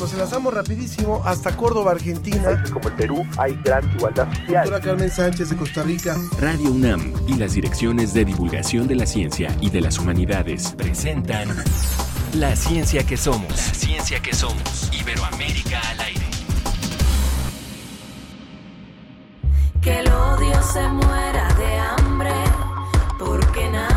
nos enlazamos rapidísimo hasta Córdoba, Argentina. Como el Perú hay gran igualdad social. Doctora Carmen Sánchez de Costa Rica. Radio UNAM y las direcciones de divulgación de la ciencia y de las humanidades presentan La ciencia que somos. La ciencia que somos. Iberoamérica al aire. Que el odio se muera de hambre porque nadie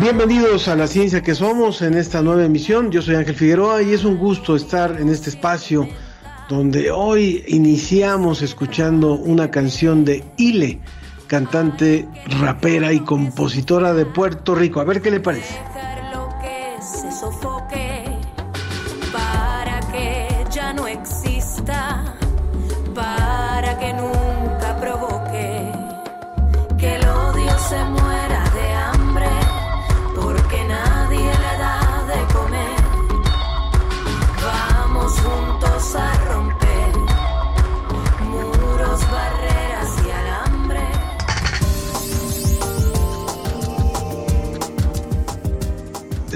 Bienvenidos a la ciencia que somos en esta nueva emisión. Yo soy Ángel Figueroa y es un gusto estar en este espacio donde hoy iniciamos escuchando una canción de Ile, cantante, rapera y compositora de Puerto Rico. A ver qué le parece.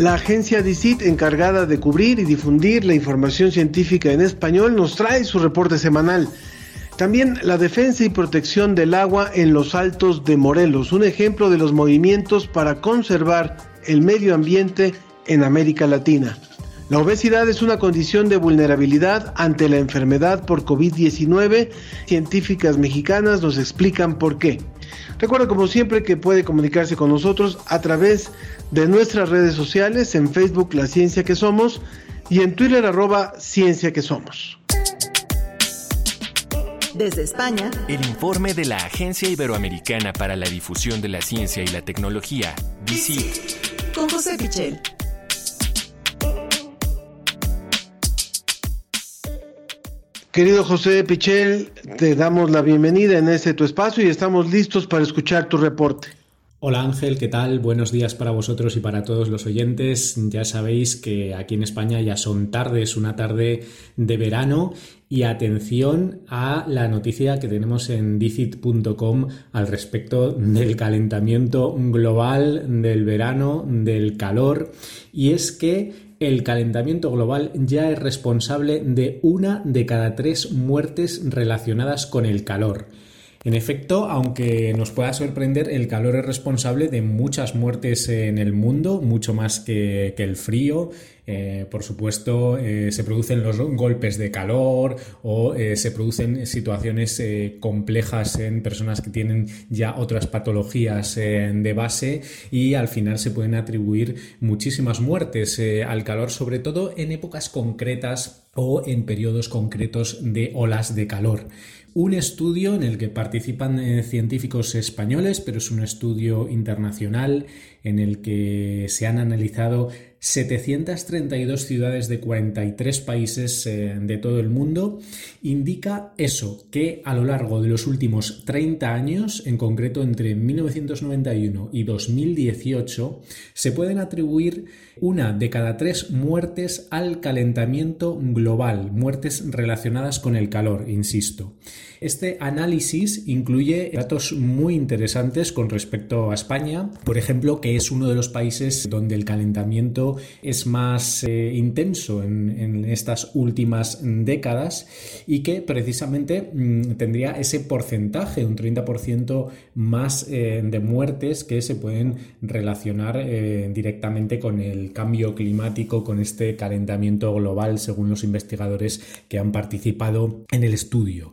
La agencia DICIT, encargada de cubrir y difundir la información científica en español, nos trae su reporte semanal. También la defensa y protección del agua en los altos de Morelos, un ejemplo de los movimientos para conservar el medio ambiente en América Latina. La obesidad es una condición de vulnerabilidad ante la enfermedad por COVID-19. Científicas mexicanas nos explican por qué. Recuerda como siempre que puede comunicarse con nosotros a través de nuestras redes sociales, en Facebook La Ciencia que Somos y en Twitter arroba Ciencia que Somos. Desde España, El informe de la Agencia Iberoamericana para la Difusión de la Ciencia y la Tecnología, DICIT. con José Pichel. Querido José Pichel, te damos la bienvenida en este tu espacio y estamos listos para escuchar tu reporte. Hola Ángel, ¿qué tal? Buenos días para vosotros y para todos los oyentes. Ya sabéis que aquí en España ya son tardes, una tarde de verano y atención a la noticia que tenemos en dicit.com al respecto del calentamiento global, del verano, del calor y es que el calentamiento global ya es responsable de una de cada tres muertes relacionadas con el calor. En efecto, aunque nos pueda sorprender, el calor es responsable de muchas muertes en el mundo, mucho más que, el frío. Eh, por supuesto, eh, se producen los golpes de calor o eh, se producen situaciones complejas en personas que tienen ya otras patologías de base y al final se pueden atribuir muchísimas muertes al calor, sobre todo en épocas concretas o en periodos concretos de olas de calor un estudio en el que participan eh, científicos españoles, pero es un estudio internacional en el que se han analizado 732 ciudades de 43 países eh, de todo el mundo, indica eso, que a lo largo de los últimos 30 años, en concreto entre 1991 y 2018, se pueden atribuir una de cada tres muertes al calentamiento global, muertes relacionadas con el calor, insisto. Este análisis incluye datos muy interesantes con respecto a España, por ejemplo, que es uno de los países donde el calentamiento es más eh, intenso en, estas últimas décadas y que precisamente mmm, tendría ese porcentaje, un 30% más eh, de muertes que se pueden relacionar eh, directamente con el cambio climático, con este calentamiento global, según los investigadores que han participado en el estudio.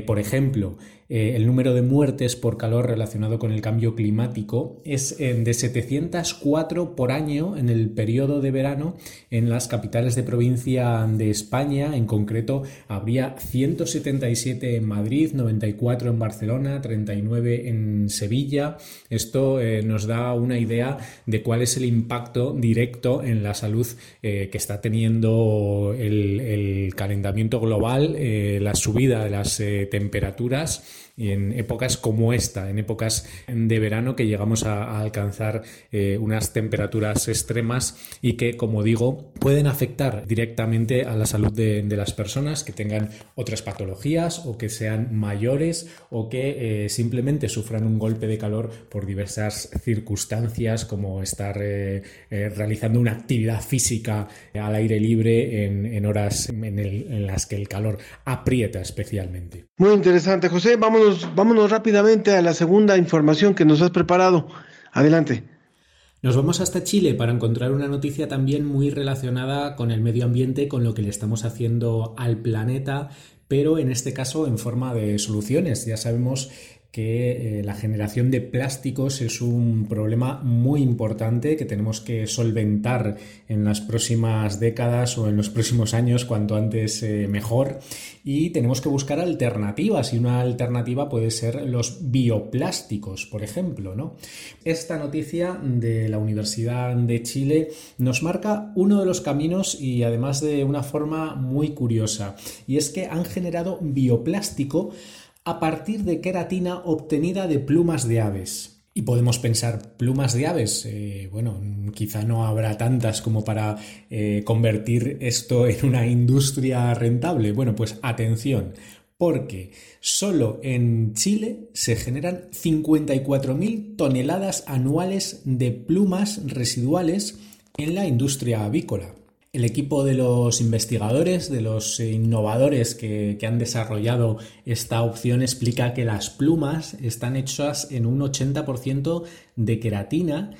Por ejemplo, eh, el número de muertes por calor relacionado con el cambio climático es eh, de 704 por año en el periodo de verano en las capitales de provincia de España. En concreto, habría 177 en Madrid, 94 en Barcelona, 39 en Sevilla. Esto eh, nos da una idea de cuál es el impacto directo en la salud que está teniendo el, calentamiento global, la subida de las temperaturas en épocas como esta, en épocas de verano que llegamos a, alcanzar eh, unas temperaturas extremas y que, como digo, pueden afectar directamente a la salud de, las personas que tengan otras patologías o que sean mayores o que eh, simplemente sufran un golpe de calor por diversas circunstancias como estar eh, realizando una actividad física al aire libre en, horas en, las que el calor aprieta especialmente. Muy interesante, José. Vámonos, vámonos rápidamente a la segunda información que nos has preparado. Adelante. Nos vamos hasta Chile para encontrar una noticia también muy relacionada con el medio ambiente, con lo que le estamos haciendo al planeta, pero en este caso en forma de soluciones. Ya sabemos que eh, la generación de plásticos es un problema muy importante que tenemos que solventar en las próximas décadas o en los próximos años, cuanto antes eh, mejor. Y tenemos que buscar alternativas y una alternativa puede ser los bioplásticos, por ejemplo. ¿no? Esta noticia de la Universidad de Chile nos marca uno de los caminos y además de una forma muy curiosa. Y es que han generado bioplástico a partir de queratina obtenida de plumas de aves. Y podemos pensar, plumas de aves, eh, bueno, quizá no habrá tantas como para eh, convertir esto en una industria rentable. Bueno, pues atención, porque solo en Chile se generan 54.000 toneladas anuales de plumas residuales en la industria avícola. El equipo de los investigadores, de los innovadores que, han desarrollado esta opción explica que las plumas están hechas en un 80% de queratina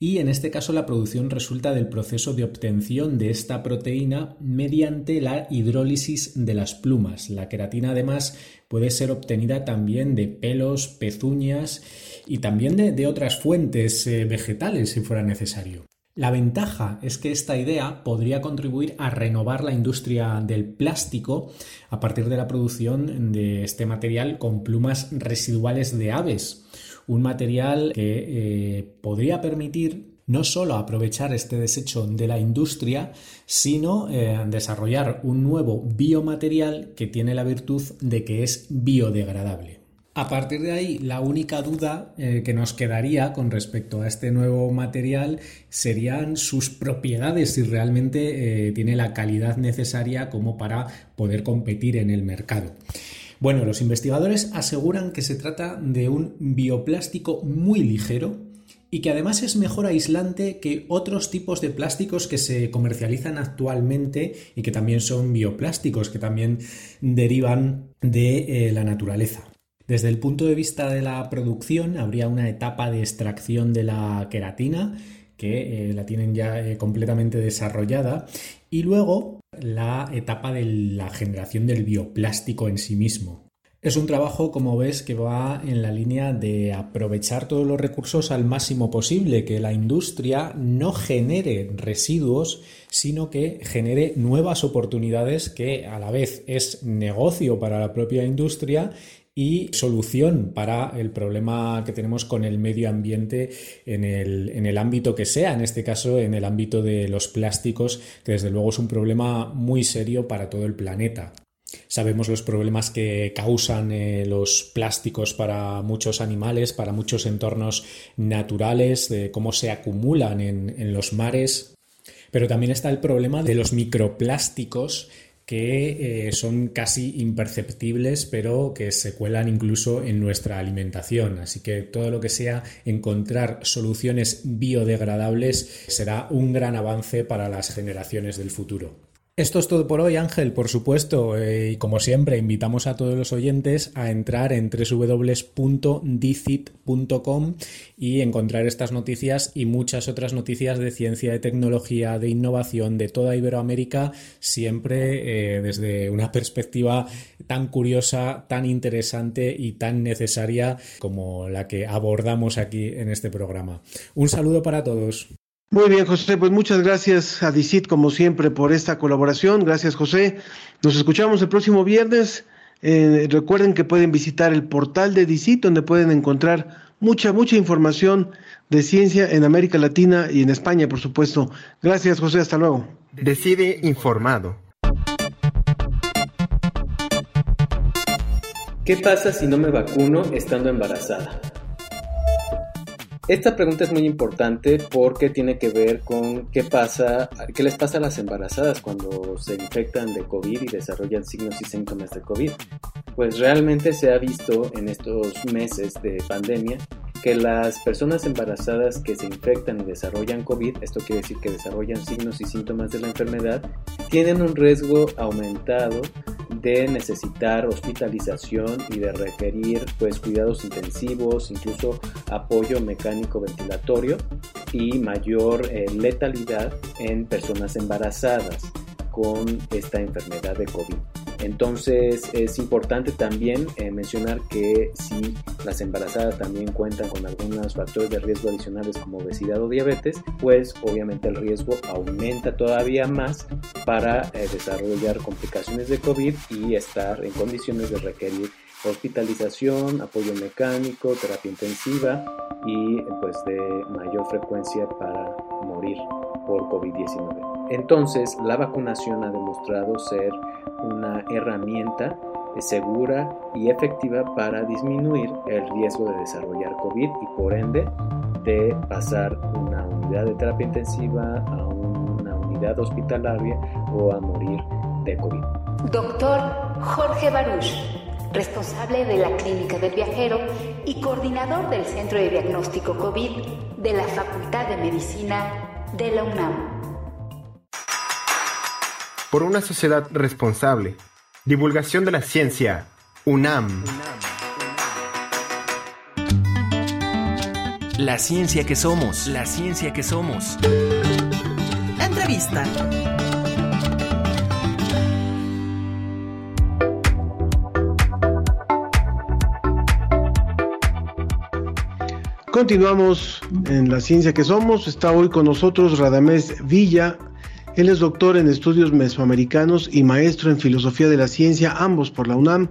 y en este caso la producción resulta del proceso de obtención de esta proteína mediante la hidrólisis de las plumas. La queratina además puede ser obtenida también de pelos, pezuñas y también de, otras fuentes eh, vegetales si fuera necesario. La ventaja es que esta idea podría contribuir a renovar la industria del plástico a partir de la producción de este material con plumas residuales de aves, un material que eh, podría permitir no solo aprovechar este desecho de la industria, sino eh, desarrollar un nuevo biomaterial que tiene la virtud de que es biodegradable. A partir de ahí, la única duda eh, que nos quedaría con respecto a este nuevo material serían sus propiedades, si realmente eh, tiene la calidad necesaria como para poder competir en el mercado. Bueno, los investigadores aseguran que se trata de un bioplástico muy ligero y que además es mejor aislante que otros tipos de plásticos que se comercializan actualmente y que también son bioplásticos, que también derivan de eh, la naturaleza. Desde el punto de vista de la producción, habría una etapa de extracción de la queratina que eh, la tienen ya eh, completamente desarrollada y luego la etapa de la generación del bioplástico en sí mismo. Es un trabajo, como ves, que va en la línea de aprovechar todos los recursos al máximo posible, que la industria no genere residuos, sino que genere nuevas oportunidades que a la vez es negocio para la propia industria y solución para el problema que tenemos con el medio ambiente en el, en el, ámbito que sea, en este caso en el ámbito de los plásticos, que desde luego es un problema muy serio para todo el planeta. Sabemos los problemas que causan eh, los plásticos para muchos animales, para muchos entornos naturales, de cómo se acumulan en, en los mares, pero también está el problema de los microplásticos que eh, son casi imperceptibles, pero que se cuelan incluso en nuestra alimentación. Así que todo lo que sea encontrar soluciones biodegradables será un gran avance para las generaciones del futuro. Esto es todo por hoy, Ángel, por supuesto, eh, y como siempre, invitamos a todos los oyentes a entrar en www.dicit.com y encontrar estas noticias y muchas otras noticias de ciencia, de tecnología, de innovación de toda Iberoamérica, siempre eh, desde una perspectiva tan curiosa, tan interesante y tan necesaria como la que abordamos aquí en este programa. Un saludo para todos. Muy bien, José, pues muchas gracias a DICIT como siempre por esta colaboración. Gracias, José. Nos escuchamos el próximo viernes. Eh, recuerden que pueden visitar el portal de DICIT donde pueden encontrar mucha, mucha información de ciencia en América Latina y en España, por supuesto. Gracias, José. Hasta luego. Decide informado. ¿Qué pasa si no me vacuno estando embarazada? Esta pregunta es muy importante porque tiene que ver con qué pasa, qué les pasa a las embarazadas cuando se infectan de COVID y desarrollan signos y síntomas de COVID. Pues realmente se ha visto en estos meses de pandemia que las personas embarazadas que se infectan y desarrollan COVID, esto quiere decir que desarrollan signos y síntomas de la enfermedad, tienen un riesgo aumentado de necesitar hospitalización y de requerir pues cuidados intensivos, incluso apoyo mecánico ventilatorio y mayor eh, letalidad en personas embarazadas con esta enfermedad de COVID. Entonces es importante también eh, mencionar que si las embarazadas también cuentan con algunos factores de riesgo adicionales como obesidad o diabetes, pues obviamente el riesgo aumenta todavía más para eh, desarrollar complicaciones de COVID y estar en condiciones de requerir hospitalización, apoyo mecánico, terapia intensiva y pues de mayor frecuencia para morir por COVID-19. Entonces, la vacunación ha demostrado ser una herramienta segura y efectiva para disminuir el riesgo de desarrollar COVID y por ende de pasar una unidad de terapia intensiva a una unidad hospitalaria o a morir de COVID. Doctor Jorge Baruch, responsable de la Clínica del Viajero y coordinador del Centro de Diagnóstico COVID de la Facultad de Medicina de la UNAM por una sociedad responsable. Divulgación de la ciencia. UNAM. La ciencia que somos. La ciencia que somos. Entrevista. Continuamos en la ciencia que somos. Está hoy con nosotros Radamés Villa, él es doctor en estudios mesoamericanos y maestro en filosofía de la ciencia, ambos por la UNAM,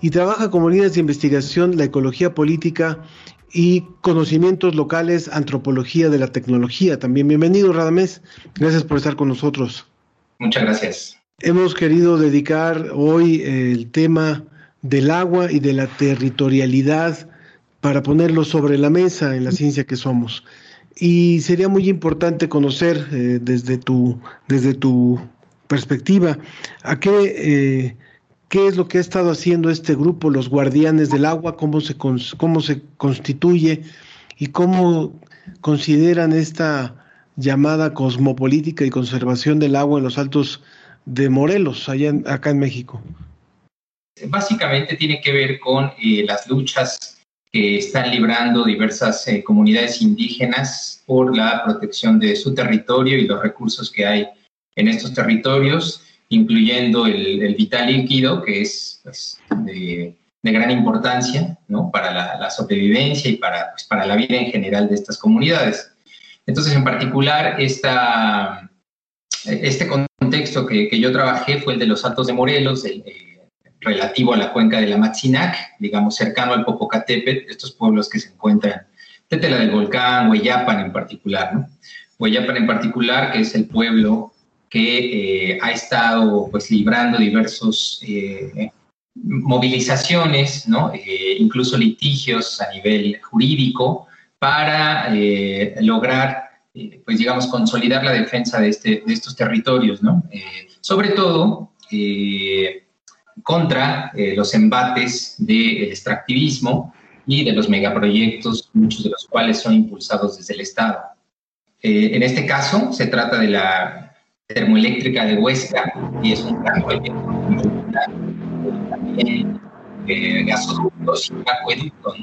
y trabaja como líneas de investigación la ecología política y conocimientos locales, antropología de la tecnología. También bienvenido, Radamés. Gracias por estar con nosotros. Muchas gracias. Hemos querido dedicar hoy el tema del agua y de la territorialidad para ponerlo sobre la mesa en la ciencia que somos. Y sería muy importante conocer eh, desde, tu, desde tu perspectiva a qué, eh, qué es lo que ha estado haciendo este grupo, los guardianes del agua, cómo se, cómo se constituye y cómo consideran esta llamada cosmopolítica y conservación del agua en los altos de Morelos, allá acá en México. Básicamente tiene que ver con eh, las luchas que están librando diversas eh, comunidades indígenas por la protección de su territorio y los recursos que hay en estos territorios, incluyendo el, vital líquido, que es pues, de, gran importancia ¿no? para la, sobrevivencia y para, pues, para la vida en general de estas comunidades. Entonces, en particular, esta, este contexto que, que, yo trabajé fue el de los Altos de Morelos, el, relativo a la cuenca de la Matzinac, digamos cercano al Popocatépetl, estos pueblos que se encuentran, Tetela del Volcán, Hueyapan en particular, ¿no? Hueyapan en particular, que es el pueblo que eh, ha estado pues librando diversos eh, movilizaciones, ¿no? Eh, incluso litigios a nivel jurídico para lograr, pues digamos, consolidar la defensa de, este, de estos territorios, ¿no? sobre todo, contra eh, los embates del extractivismo y de los megaproyectos, muchos de los cuales son impulsados desde el Estado. Eh, en este caso, se trata de la termoeléctrica de Huesca y es un gran proyecto también eh, gasoductos y acueducto.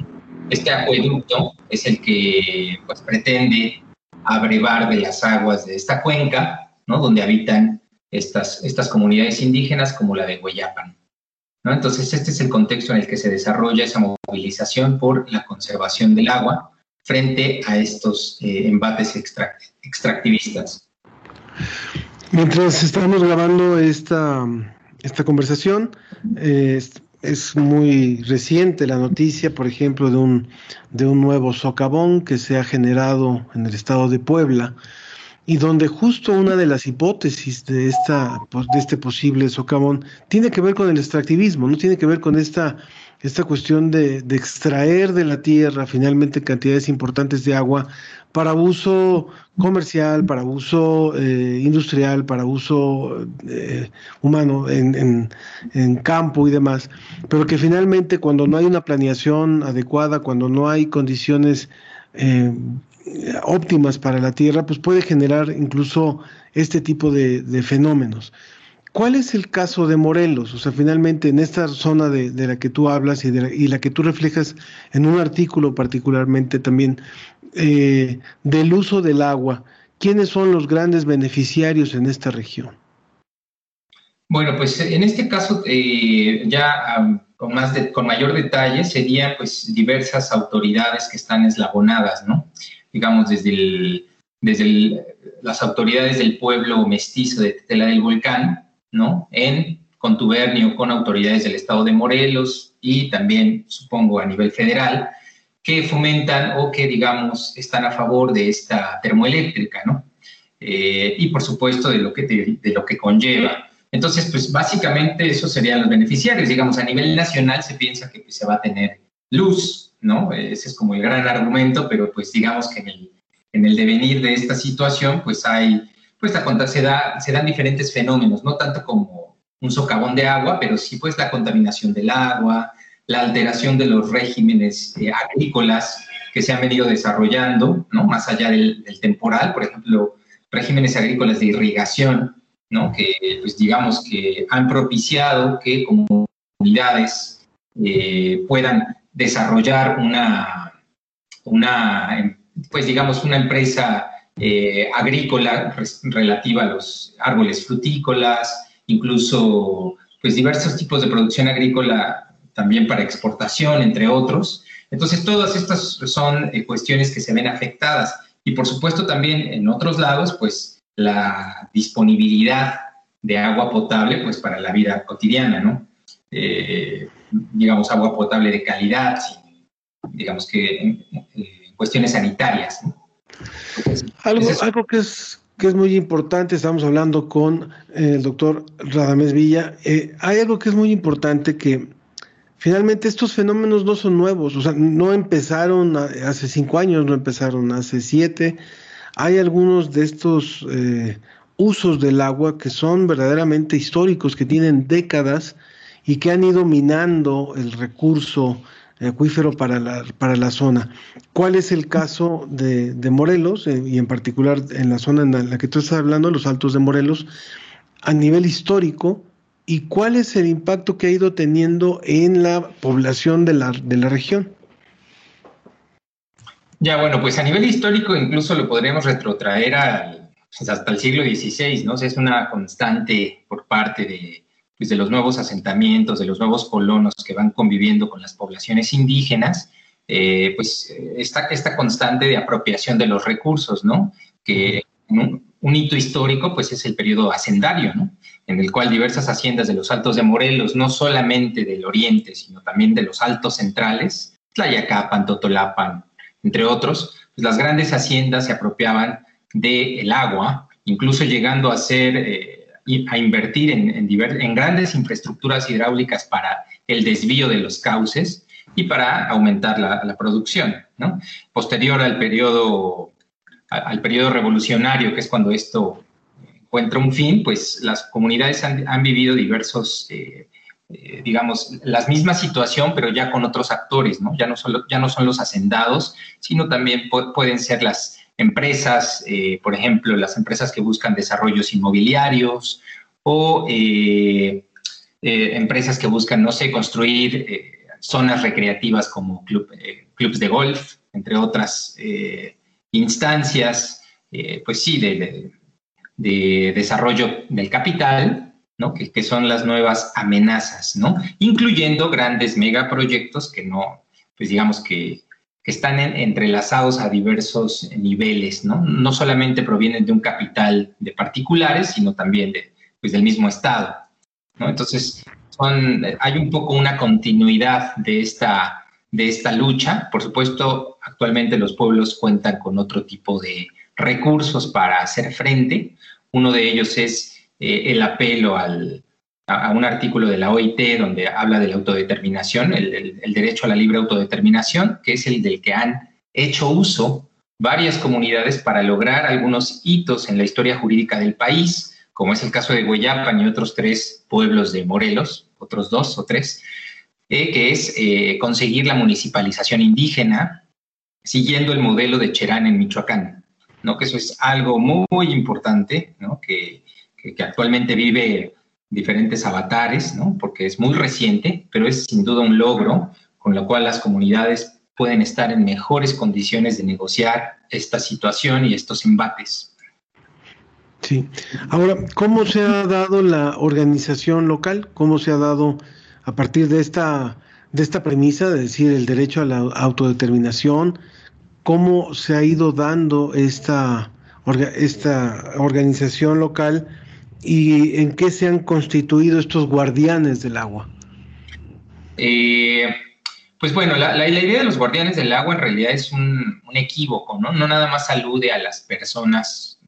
Este acueducto es el que pues, pretende abrevar de las aguas de esta cuenca, ¿no? donde habitan estas, estas comunidades indígenas como la de Hueyapan. Entonces, este es el contexto en el que se desarrolla esa movilización por la conservación del agua frente a estos eh, embates extractivistas. Mientras estamos grabando esta, esta conversación, eh, es, muy reciente la noticia, por ejemplo, de un, de un nuevo socavón que se ha generado en el estado de Puebla y donde justo una de las hipótesis de, esta, pues, de este posible socavón tiene que ver con el extractivismo, no tiene que ver con esta, esta cuestión de, extraer de la tierra finalmente cantidades importantes de agua para uso comercial, para uso eh, industrial, para uso eh, humano en, en, campo y demás, pero que finalmente cuando no hay una planeación adecuada, cuando no hay condiciones eh, óptimas para la Tierra, pues puede generar incluso este tipo de, fenómenos. ¿Cuál es el caso de Morelos? O sea, finalmente en esta zona de, la que tú hablas y, de la que tú reflejas en un artículo particularmente también eh, del uso del agua, ¿quiénes son los grandes beneficiarios en esta región? Bueno, pues en este caso eh, ya con, más con mayor detalle serían pues diversas autoridades que están eslabonadas, ¿no? Digamos desde, desde las autoridades del pueblo mestizo de Tetela del Volcán, ¿no? En contubernio con autoridades del estado de Morelos y también, supongo, a nivel federal, que fomentan o que, digamos, están a favor de esta termoeléctrica, ¿no? Eh, y por supuesto de lo, que de lo que conlleva. Entonces, pues básicamente esos serían los beneficiarios. Digamos, a nivel nacional se piensa que pues, se va a tener luz, ¿no? Ese es como el gran argumento, pero pues digamos que en el, en el devenir de esta situación, pues hay, pues la, se, da, se dan diferentes fenómenos, no tanto como un socavón de agua, pero sí pues la contaminación del agua, la alteración de los regímenes eh, agrícolas que se han venido desarrollando, ¿no? Más allá del, temporal, por ejemplo, regímenes agrícolas de irrigación, ¿no? Que, pues digamos que han propiciado que comunidades eh, puedan desarrollar una, una, pues digamos, una empresa eh, agrícola relativa a los árboles frutícolas, incluso pues diversos tipos de producción agrícola también para exportación, entre otros. Entonces, todas estas son eh, cuestiones que se ven afectadas. Y por supuesto también en otros lados, pues la disponibilidad de agua potable, pues para la vida cotidiana, ¿no? Eh, digamos, agua potable de calidad, digamos que en, cuestiones sanitarias. algo, algo que es que es muy importante, estamos hablando con eh, el doctor Radamés Villa, hay algo que es muy importante que finalmente estos fenómenos no son nuevos, o sea, no empezaron hace cinco años, no empezaron hace siete. Hay algunos de estos eh, usos del agua que son verdaderamente históricos, que tienen décadas y que han ido minando el recurso acuífero para la, para la zona. ¿Cuál es el caso de, Morelos eh, y en particular en la zona en la que tú estás hablando, los altos de Morelos? A nivel histórico, y cuál es el impacto que ha ido teniendo en la población de la, de la región. Ya, bueno, pues a nivel histórico incluso lo podríamos retrotraer pues, hasta el siglo XVI, ¿no? es una constante por parte de, pues de los nuevos asentamientos, de los nuevos colonos que van conviviendo con las poblaciones indígenas, eh, pues esta, esta constante de apropiación de los recursos, ¿no? Que un, hito histórico, pues es el periodo hacendario, ¿no? en el cual diversas haciendas de los Altos de Morelos, no solamente del oriente, sino también de los Altos centrales, Tlayacapan, Totolapan, entre otros, pues las grandes haciendas se apropiaban del agua, incluso llegando a ser, eh, a invertir en, grandes infraestructuras hidráulicas para el desvío de los cauces y para aumentar la, la producción. ¿no? Posterior al periodo, al periodo revolucionario, que es cuando esto encuentra un fin, pues las comunidades han, vivido diversos, eh, eh, digamos, la misma situación, pero ya con otros actores, ¿no? Ya no, solo, ya no son los hacendados, sino también pueden ser las empresas, eh, por ejemplo, las empresas que buscan desarrollos inmobiliarios o empresas que buscan, no sé, construir zonas recreativas como club, clubs de golf, entre otras instancias, pues sí, de de desarrollo del capital, ¿no? que, son las nuevas amenazas, ¿no? incluyendo grandes megaproyectos que no, pues digamos que, están entrelazados a diversos niveles, ¿no? no solamente provienen de un capital de particulares, sino también de, pues, del mismo Estado. ¿no? Entonces, hay un poco una continuidad de esta, de esta lucha. Por supuesto, actualmente los pueblos cuentan con otro tipo de recursos para hacer frente. Uno de ellos es eh, el apelo al, a, un artículo de la OIT donde habla de la autodeterminación, el, derecho a la libre autodeterminación, que es el del que han hecho uso varias comunidades para lograr algunos hitos en la historia jurídica del país, como es el caso de Guayapan y otros tres pueblos de Morelos, otros dos o tres, eh, que es eh, conseguir la municipalización indígena siguiendo el modelo de Cherán en Michoacán, ¿no? que eso es algo muy, importante, ¿no? que, actualmente vive diferentes avatares, ¿no? porque es muy reciente, pero es sin duda un logro con lo cual las comunidades pueden estar en mejores condiciones de negociar esta situación y estos embates. Sí. Ahora, ¿cómo se ha dado la organización local? ¿Cómo se ha dado a partir de esta, de esta premisa, de decir el derecho a la autodeterminación? ¿Cómo se ha ido dando esta, esta organización local y en qué se han constituido estos guardianes del agua? Eh, pues bueno, la, idea de los guardianes del agua en realidad es un, equívoco, ¿no? No nada más alude a las personas,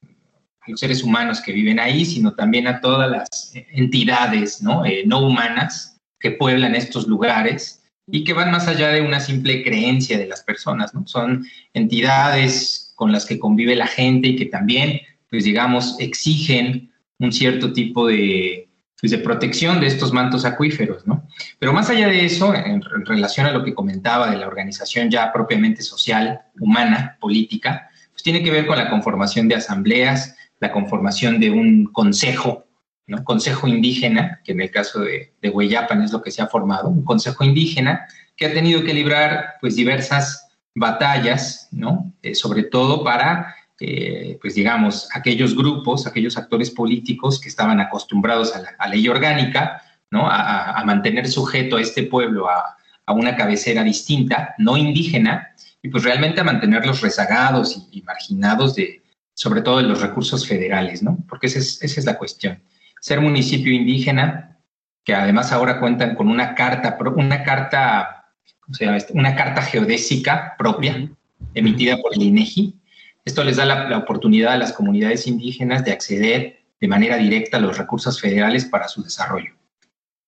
a los seres humanos que viven ahí, sino también a todas las entidades ¿no? Eh, no humanas que pueblan estos lugares y que van más allá de una simple creencia de las personas, ¿no? Son entidades con las que convive la gente y que también, pues digamos, exigen un cierto tipo de, pues, de protección de estos mantos acuíferos, ¿no? Pero más allá de eso, en, relación a lo que comentaba de la organización ya propiamente social, humana, política, pues tiene que ver con la conformación de asambleas, la conformación de un consejo, ¿no? Consejo indígena, que en el caso de, de Hueyapan es lo que se ha formado, un consejo indígena que ha tenido que librar pues diversas batallas, ¿no? Eh, sobre todo para eh, pues digamos, aquellos grupos, aquellos actores políticos que estaban acostumbrados a la ley orgánica, ¿no? A, mantener sujeto a este pueblo a, una cabecera distinta, no indígena, y pues realmente a mantenerlos rezagados y, marginados de, sobre todo de los recursos federales, ¿no? Porque esa es, esa es la cuestión. Ser municipio indígena, que además ahora cuentan con una carta, una carta, ¿cómo se llama? Una carta geodésica propia, emitida por el INEGI, esto les da la, oportunidad a las comunidades indígenas de acceder de manera directa a los recursos federales para su desarrollo.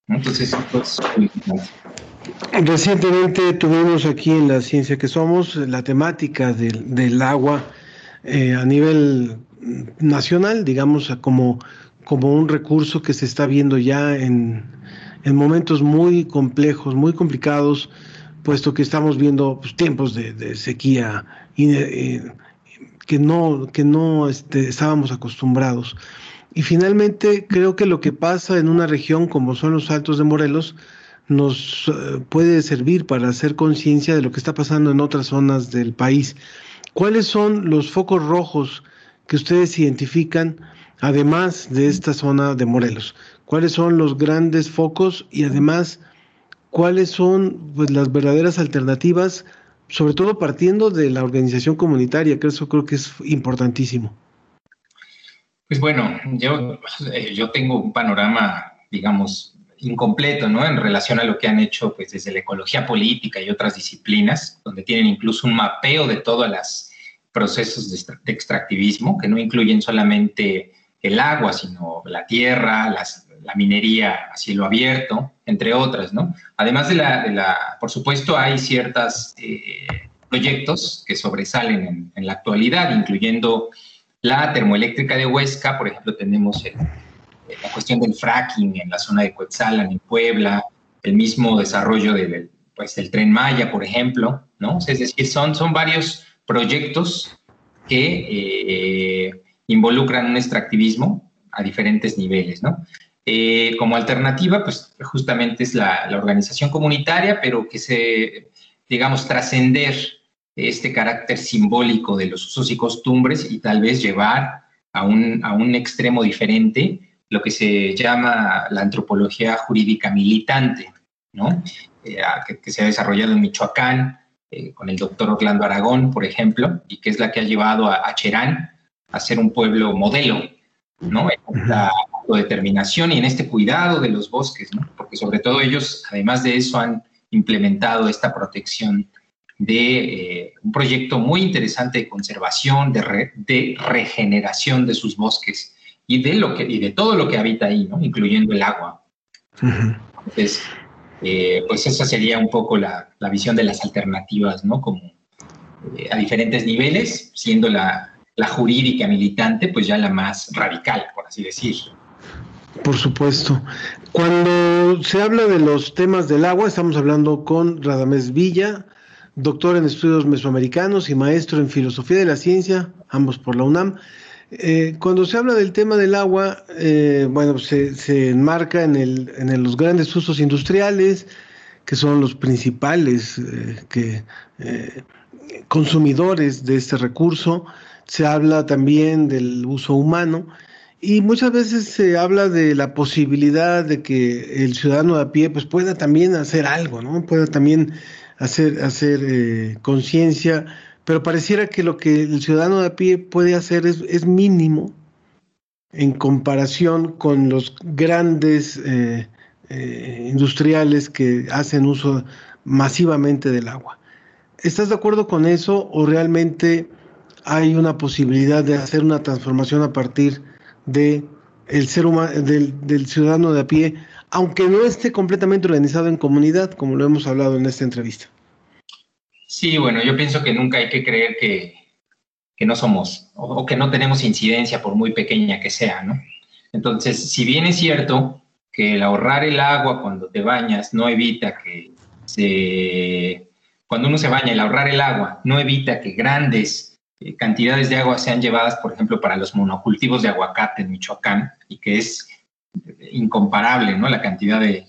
Entonces, Recientemente tuvimos aquí en la Ciencia que Somos la temática del, agua eh, a nivel nacional, digamos, como, como un recurso que se está viendo ya en, momentos muy complejos, muy complicados, puesto que estamos viendo pues, tiempos de, sequía eh, que no, que no este, estábamos acostumbrados. Y finalmente creo que lo que pasa en una región como son los Altos de Morelos nos eh, puede servir para hacer conciencia de lo que está pasando en otras zonas del país. ¿Cuáles son los focos rojos que ustedes identifican además de esta zona de Morelos? ¿Cuáles son los grandes focos y además cuáles son pues, las verdaderas alternativas sobre todo partiendo de la organización comunitaria, que eso creo que es importantísimo. Pues bueno, yo, yo tengo un panorama, digamos, incompleto, ¿no? En relación a lo que han hecho, pues, desde la ecología política y otras disciplinas, donde tienen incluso un mapeo de todos los procesos de, extractivismo, que no incluyen solamente el agua, sino la tierra, las, la minería a cielo abierto, entre otras, ¿no? Además de la, por supuesto, hay ciertos eh, proyectos que sobresalen en, la actualidad, incluyendo la termoeléctrica de Huesca, por ejemplo, tenemos la cuestión del fracking en la zona de Coetzalan, en Puebla, el mismo desarrollo del, pues, del tren Maya, por ejemplo, ¿no? Es decir, son, son varios proyectos que eh, involucran un extractivismo a diferentes niveles, ¿no? Eh, como alternativa, pues justamente es la, organización comunitaria, pero que se, digamos, trascender este carácter simbólico de los usos y costumbres y tal vez llevar a un, a un extremo diferente lo que se llama la antropología jurídica militante, ¿no? Eh, que, se ha desarrollado en Michoacán eh, con el doctor Orlando Aragón, por ejemplo, y que es la que ha llevado a, Cherán a ser un pueblo modelo, ¿no? Determinación y en este cuidado de los bosques, ¿no? porque sobre todo ellos, además de eso, han implementado esta protección de un proyecto muy interesante de conservación, de, de, regeneración de sus bosques y de, lo que, y de todo lo que habita ahí, ¿no? incluyendo el agua. Entonces, pues esa sería un poco la, la visión de las alternativas, ¿no? Como a diferentes niveles, siendo la, la jurídica militante, pues ya la más radical, por así decirlo. Por supuesto. Cuando se habla de los temas del agua, estamos hablando con Radamés Villa, doctor en estudios mesoamericanos y maestro en filosofía de la ciencia, ambos por la UNAM. Eh, cuando se habla del tema del agua, eh, bueno, se, enmarca en, los grandes usos industriales, que son los principales eh, consumidores de este recurso. Se habla también del uso humano y muchas veces se habla de la posibilidad de que el ciudadano de a pie pues pueda también hacer algo, ¿no? Pueda también hacer, hacer eh, conciencia, pero pareciera que lo que el ciudadano de a pie puede hacer es, mínimo en comparación con los grandes eh, eh, industriales que hacen uso masivamente del agua. ¿Estás de acuerdo con eso o realmente hay una posibilidad de hacer una transformación a partir de el ser humano, del, ciudadano de a pie, aunque no esté completamente organizado en comunidad, como lo hemos hablado en esta entrevista. Sí, bueno, yo pienso que nunca hay que creer que, no somos o, que no tenemos incidencia por muy pequeña que sea, ¿no? Entonces, si bien es cierto que el ahorrar el agua cuando te bañas no evita que se... Cuando uno se baña, el ahorrar el agua no evita que grandes eh, cantidades de agua sean llevadas, por ejemplo, para los monocultivos de aguacate en Michoacán, y que es incomparable, ¿no? La cantidad de,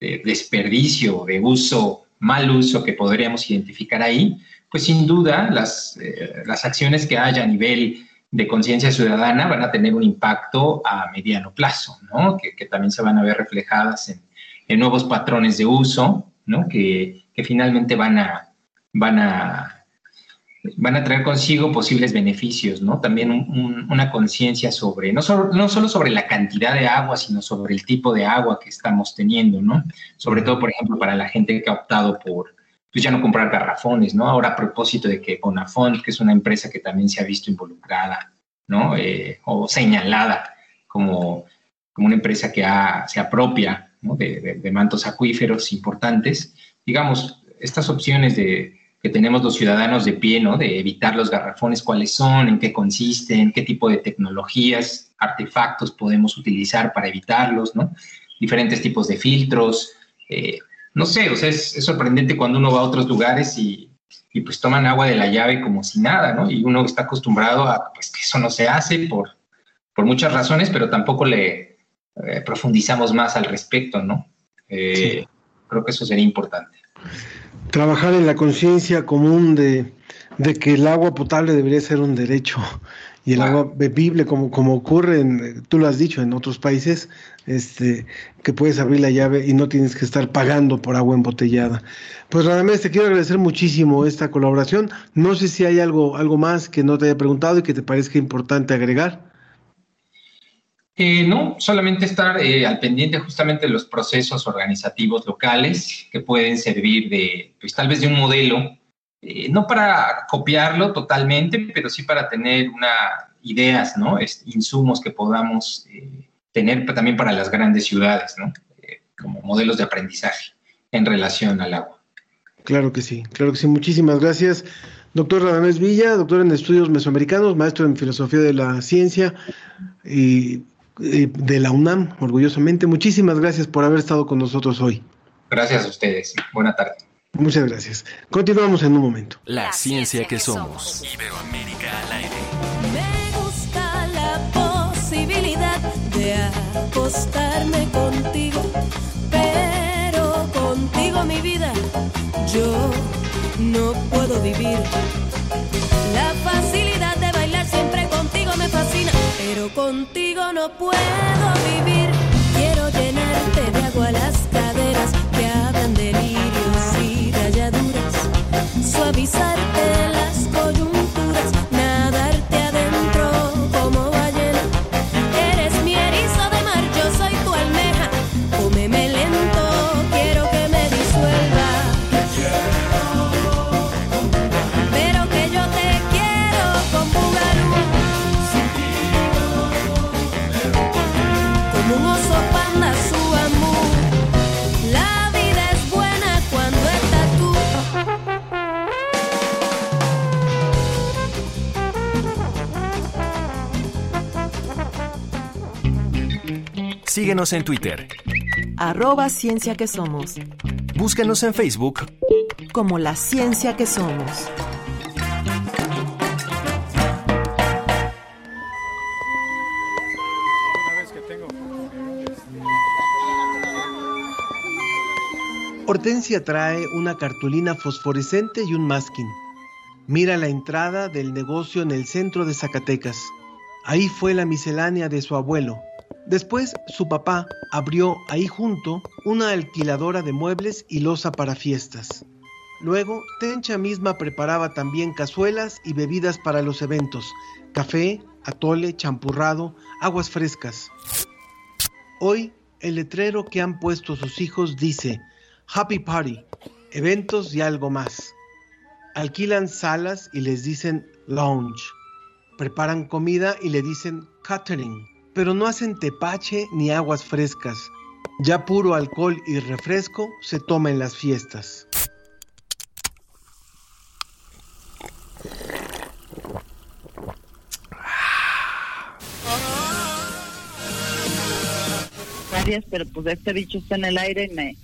desperdicio, de uso, mal uso que podríamos identificar ahí, pues sin duda las, eh, las acciones que haya a nivel de conciencia ciudadana van a tener un impacto a mediano plazo, ¿no? Que, también se van a ver reflejadas en, en nuevos patrones de uso, ¿no? Que, que finalmente van a, van a van a traer consigo posibles beneficios, ¿no? También una conciencia sobre, no solo, no solo sobre la cantidad de agua, sino sobre el tipo de agua que estamos teniendo, ¿no? Sobre todo, por ejemplo, para la gente que ha optado por, pues ya no comprar garrafones, ¿no? Ahora a propósito de que Bonafont, que es una empresa que también se ha visto involucrada, ¿no? Eh, o señalada como, como una empresa que se apropia de, de mantos acuíferos importantes, digamos, estas opciones de que tenemos los ciudadanos de pie, ¿no? De evitar los garrafones, cuáles son, en qué consisten, qué tipo de tecnologías, artefactos podemos utilizar para evitarlos, ¿no? Diferentes tipos de filtros. Eh, no sé, o sea, es, sorprendente cuando uno va a otros lugares y, pues toman agua de la llave como si nada, ¿no? Y uno está acostumbrado a pues, que eso no se hace por, por muchas razones, pero tampoco le eh, profundizamos más al respecto, ¿no? Eh, creo que eso sería importante trabajar en la conciencia común de, que el agua potable debería ser un derecho y el agua bebible, como, como ocurre, en, tú lo has dicho, en otros países, este, que puedes abrir la llave y no tienes que estar pagando por agua embotellada. Pues Radamés, te quiero agradecer muchísimo esta colaboración. No sé si hay algo, algo más que no te haya preguntado y que te parezca importante agregar. Eh, no, solamente estar eh, al pendiente justamente de los procesos organizativos locales que pueden servir de, pues tal vez de un modelo, eh, no para copiarlo totalmente, pero sí para tener una, ideas, ¿no? insumos que podamos tener también para las grandes ciudades, ¿no? como modelos de aprendizaje en relación al agua. Claro que sí, claro que sí. Muchísimas gracias. Doctor Radamés Villa, doctor en estudios mesoamericanos, maestro en filosofía de la ciencia y eh, de la UNAM, orgullosamente. Muchísimas gracias por haber estado con nosotros hoy. Gracias a ustedes. Buena tarde. Muchas gracias. Continuamos en un momento. La ciencia que somos. Iberoamérica al aire. Me gusta la posibilidad de acostarme contigo, pero contigo mi vida yo no puedo vivir. Puedo vivir. Quiero llenarte de agua las caderas que hablan de lirios y rayaduras, suavizarte Síguenos en Twitter. Arroba Ciencia que Somos. Búscanos en Facebook como La Ciencia que Somos. Hortensia trae una cartulina fosforescente y un masking. Mira la entrada del negocio en el centro de Zacatecas. Ahí fue la miscelánea de su abuelo. Después su papá abrió ahí junto una alquiladora de muebles y losa para fiestas. Luego, Tencha misma preparaba también cazuelas y bebidas para los eventos, café, atole, champurrado, aguas frescas. Hoy, el letrero que han puesto sus hijos dice, Happy Party, eventos y algo más. Alquilan salas y les dicen lounge. Preparan comida y le dicen catering, pero no hacen tepache ni aguas frescas. Ya puro alcohol y refresco se toma en las fiestas. Pero pues este bicho está en el aire y me,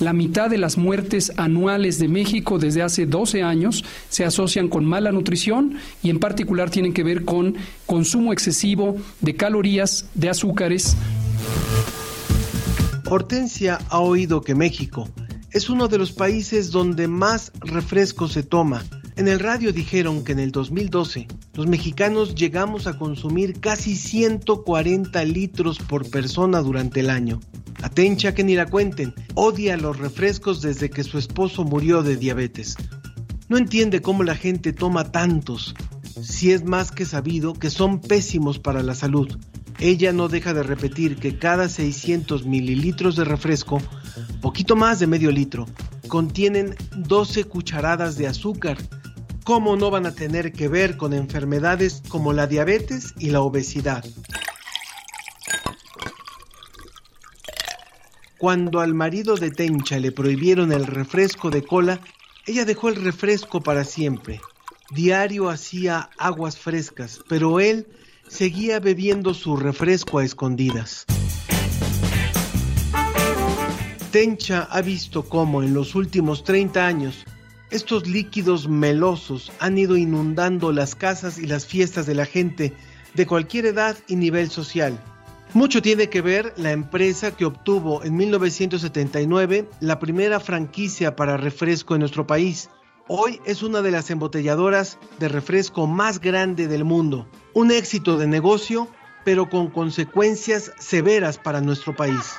la mitad de las muertes anuales de México desde hace 12 años se asocian con mala nutrición y en particular tienen que ver con consumo excesivo de calorías, de azúcares. Hortensia ha oído que México es uno de los países donde más refresco se toma. En el radio dijeron que en el 2012 los mexicanos llegamos a consumir casi 140 litros por persona durante el año. Atencha que ni la cuenten, odia los refrescos desde que su esposo murió de diabetes. No entiende cómo la gente toma tantos, si es más que sabido que son pésimos para la salud. Ella no deja de repetir que cada 600 mililitros de refresco, poquito más de medio litro, contienen 12 cucharadas de azúcar. ¿Cómo no van a tener que ver con enfermedades como la diabetes y la obesidad? Cuando al marido de Tencha le prohibieron el refresco de cola, ella dejó el refresco para siempre. Diario hacía aguas frescas, pero él seguía bebiendo su refresco a escondidas. Tencha ha visto cómo en los últimos 30 años estos líquidos melosos han ido inundando las casas y las fiestas de la gente de cualquier edad y nivel social. Mucho tiene que ver la empresa que obtuvo en 1979 la primera franquicia para refresco en nuestro país. Hoy es una de las embotelladoras de refresco más grande del mundo. Un éxito de negocio, pero con consecuencias severas para nuestro país.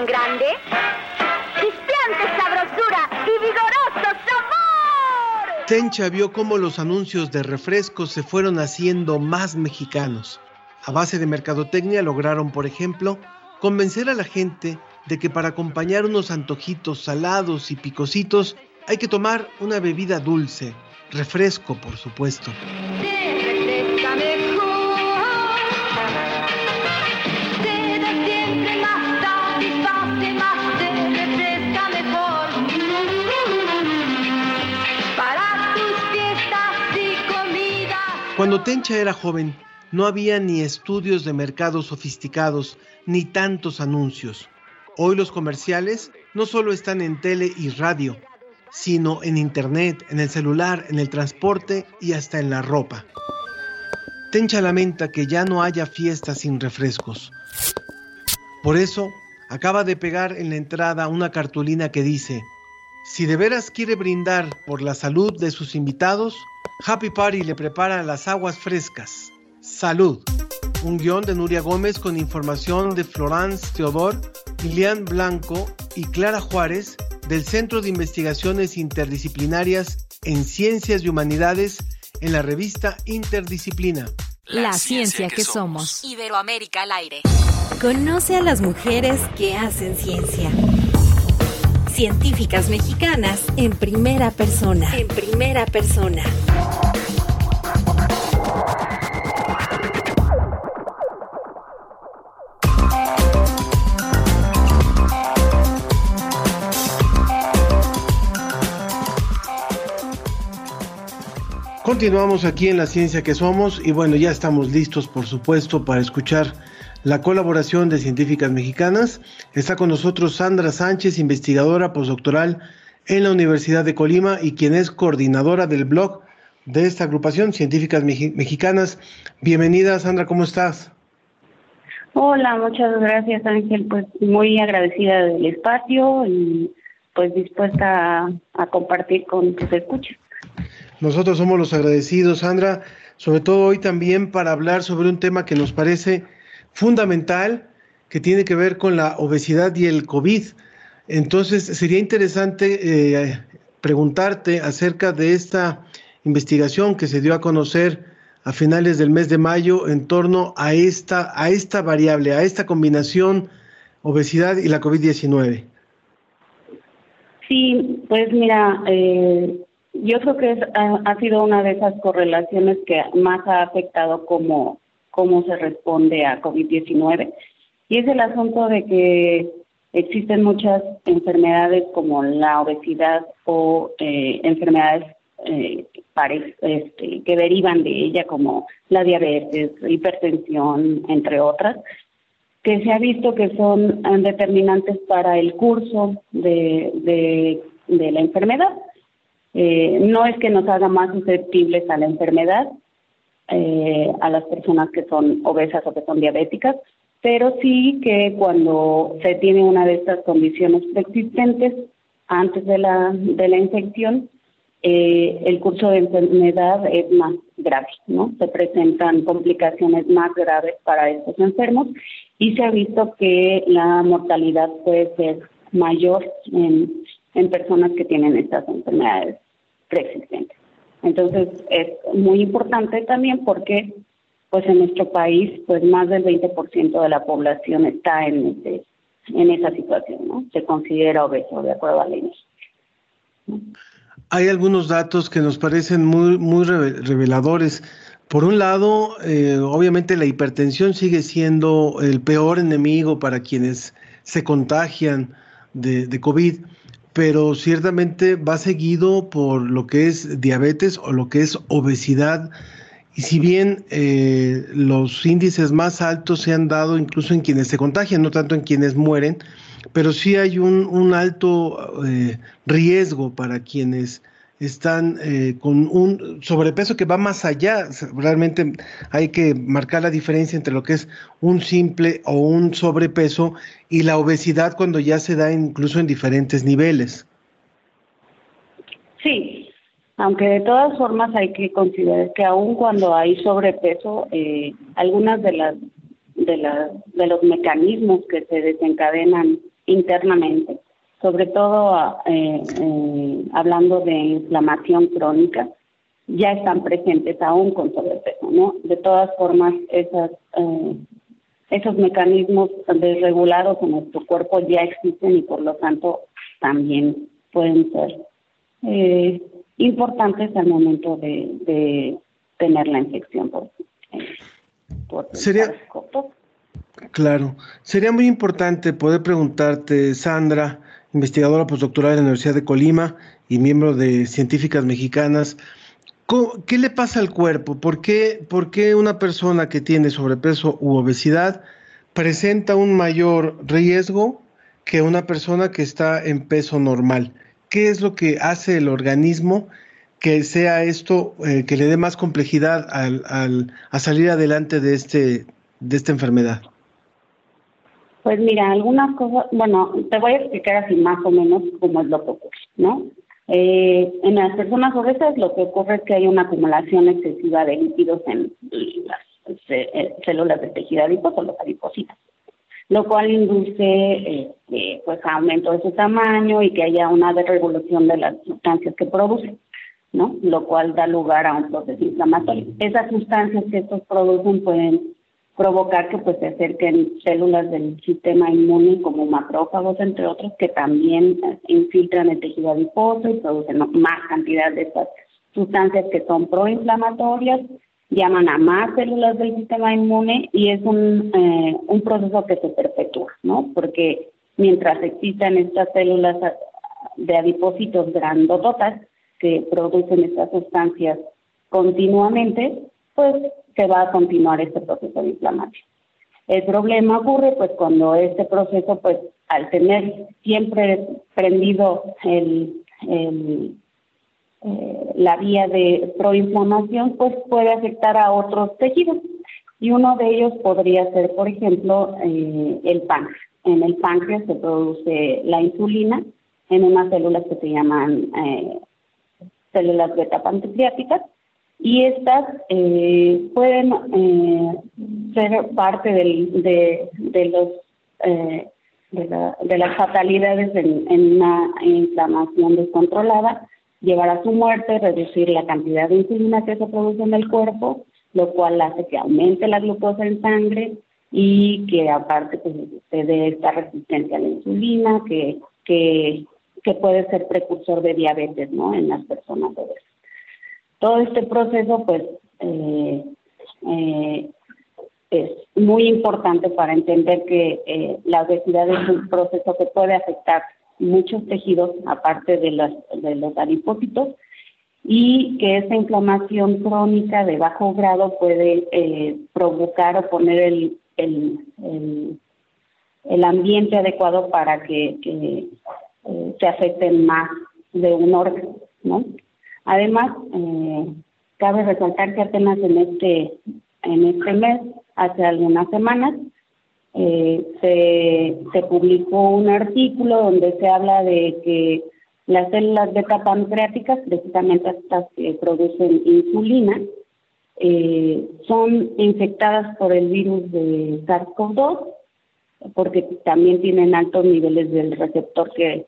En grande? Chispeante sabrosura y vigoroso sabor. Tencha vio cómo los anuncios de refrescos se fueron haciendo más mexicanos. A base de mercadotecnia lograron, por ejemplo, convencer a la gente de que para acompañar unos antojitos salados y picositos hay que tomar una bebida dulce, refresco por supuesto. Cuando Tencha era joven, no había ni estudios de mercado sofisticados, ni tantos anuncios. Hoy los comerciales no solo están en tele y radio, sino en internet, en el celular, en el transporte y hasta en la ropa. Tencha lamenta que ya no haya fiestas sin refrescos. Por eso, acaba de pegar en la entrada una cartulina que dice, si de veras quiere brindar por la salud de sus invitados, Happy Party le prepara las aguas frescas. Salud. Un guion de Nuria Gómez con información de Florence Teodor, Lilian Blanco y Clara Juárez del Centro de Investigaciones Interdisciplinarias en Ciencias y Humanidades en la revista Interdisciplina. La, ciencia, que, somos. Iberoamérica al aire. Conoce a las mujeres que hacen ciencia. Científicas mexicanas en primera persona. En primera persona. Continuamos aquí en La Ciencia que Somos y bueno, ya estamos listos por supuesto para escuchar la colaboración de científicas mexicanas. Está con nosotros Sandra Sánchez, investigadora postdoctoral en la Universidad de Colima y quien es coordinadora del blog de esta agrupación, Científicas Mexicanas. Bienvenida Sandra, ¿cómo estás? Hola, muchas gracias Ángel, pues muy agradecida del espacio y pues dispuesta a, a compartir con tus escuchas. Nosotros somos los agradecidos, Sandra, sobre todo hoy también para hablar sobre un tema que nos parece fundamental, que tiene que ver con la obesidad y el COVID. Entonces, sería interesante eh, preguntarte acerca de esta investigación que se dio a conocer a finales del mes de mayo en torno a esta, a esta variable, a esta combinación obesidad y la COVID-19. Sí, pues mira, eh, yo creo que ha, sido una de esas correlaciones que más ha afectado cómo, cómo se responde a COVID-19. Y es el asunto de que existen muchas enfermedades como la obesidad o eh, enfermedades eh, este, que derivan de ella, como la diabetes, hipertensión, entre otras, que se ha visto que son determinantes para el curso de, de, de la enfermedad. Eh, no es que nos haga más susceptibles a la enfermedad, eh, a las personas que son obesas o que son diabéticas, pero sí que cuando se tiene una de estas condiciones preexistentes antes de la, de la infección, eh, el curso de enfermedad es más grave, ¿no? Se presentan complicaciones más graves para estos enfermos y se ha visto que la mortalidad puede ser mayor en en personas que tienen estas enfermedades preexistentes. Entonces es muy importante también porque pues en nuestro país pues más del 20% de la población está en ese, en esa situación, ¿no? Se considera obeso de acuerdo a la Hay algunos datos que nos parecen muy muy reveladores. Por un lado, eh, obviamente la hipertensión sigue siendo el peor enemigo para quienes se contagian de COVID pero ciertamente va seguido por lo que es diabetes o lo que es obesidad. Y si bien eh, los índices más altos se han dado incluso en quienes se contagian, no tanto en quienes mueren, pero sí hay un, alto eh, riesgo para quienes están eh, con un sobrepeso que va más allá. Realmente hay que marcar la diferencia entre lo que es un simple o un sobrepeso y la obesidad cuando ya se da incluso en diferentes niveles. Sí, aunque de todas formas hay que considerar que aun cuando hay sobrepeso, eh, algunas de las de, las de los mecanismos que se desencadenan internamente sobre todo eh, eh, hablando de inflamación crónica, ya están presentes aún con sobrepeso, ¿no? De todas formas, esas, eh, esos mecanismos desregulados en nuestro cuerpo ya existen y por lo tanto también pueden ser importantes al momento de, tener la infección por, por Sería, Claro, sería muy importante poder preguntarte, Sandra, investigadora postdoctoral de la Universidad de Colima y miembro de Científicas Mexicanas. ¿Qué le pasa al cuerpo? ¿Por qué, ¿Por qué una persona que tiene sobrepeso u obesidad presenta un mayor riesgo que una persona que está en peso normal? ¿Qué es lo que hace el organismo que sea esto, eh, que le dé más complejidad al, al, a salir adelante de, este, de esta enfermedad? Pues mira, algunas cosas, bueno, te voy a explicar así más o menos cómo es lo que ocurre, ¿no? Eh, en las personas obesas lo que ocurre es que hay una acumulación excesiva de lípidos en las eh, células de tejido adiposo, los adipocitos, lo cual induce eh, pues aumento de su tamaño y que haya una desregulación de las sustancias que producen, ¿no? Lo cual da lugar a un proceso inflamatorio. Esas sustancias que estos producen pueden provocar que pues se acerquen células del sistema inmune como macrófagos entre otros que también infiltran el tejido adiposo y producen más cantidad de estas sustancias que son proinflamatorias llaman a más células del sistema inmune y es un, eh, un proceso que se perpetúa, ¿no? Porque mientras existan estas células de adipósitos grandototas que producen estas sustancias continuamente, pues se va a continuar este proceso de inflamación. El problema ocurre pues cuando este proceso pues al tener siempre prendido el, el eh, la vía de proinflamación, pues puede afectar a otros tejidos. Y uno de ellos podría ser, por ejemplo, eh, el páncreas. En el páncreas se produce la insulina en unas células que se llaman eh, células beta pancreáticas y estas eh, pueden eh, ser parte del, de, de, los eh, de, la, de, las fatalidades en, una inflamación descontrolada, llevar a su muerte, reducir la cantidad de insulina que se produce en el cuerpo, lo cual hace que aumente la glucosa en sangre y que aparte pues, se dé esta resistencia a la insulina que, que, que puede ser precursor de diabetes ¿no? en las personas obesas. Todo este proceso, pues, eh, eh, es muy importante para entender que eh, la obesidad es un proceso que puede afectar muchos tejidos, aparte de los, de los adipósitos, y que esa inflamación crónica de bajo grado puede provocar o poner el, el, el, ambiente adecuado para que, que se afecten más de un órgano, ¿no? Además, eh, cabe resaltar que apenas en este, en este mes, hace algunas semanas, eh, se, se publicó un artículo donde se habla de que las células beta pancreáticas, precisamente estas que producen insulina, eh, son infectadas por el virus de SARS-CoV-2, porque también tienen altos niveles del receptor que,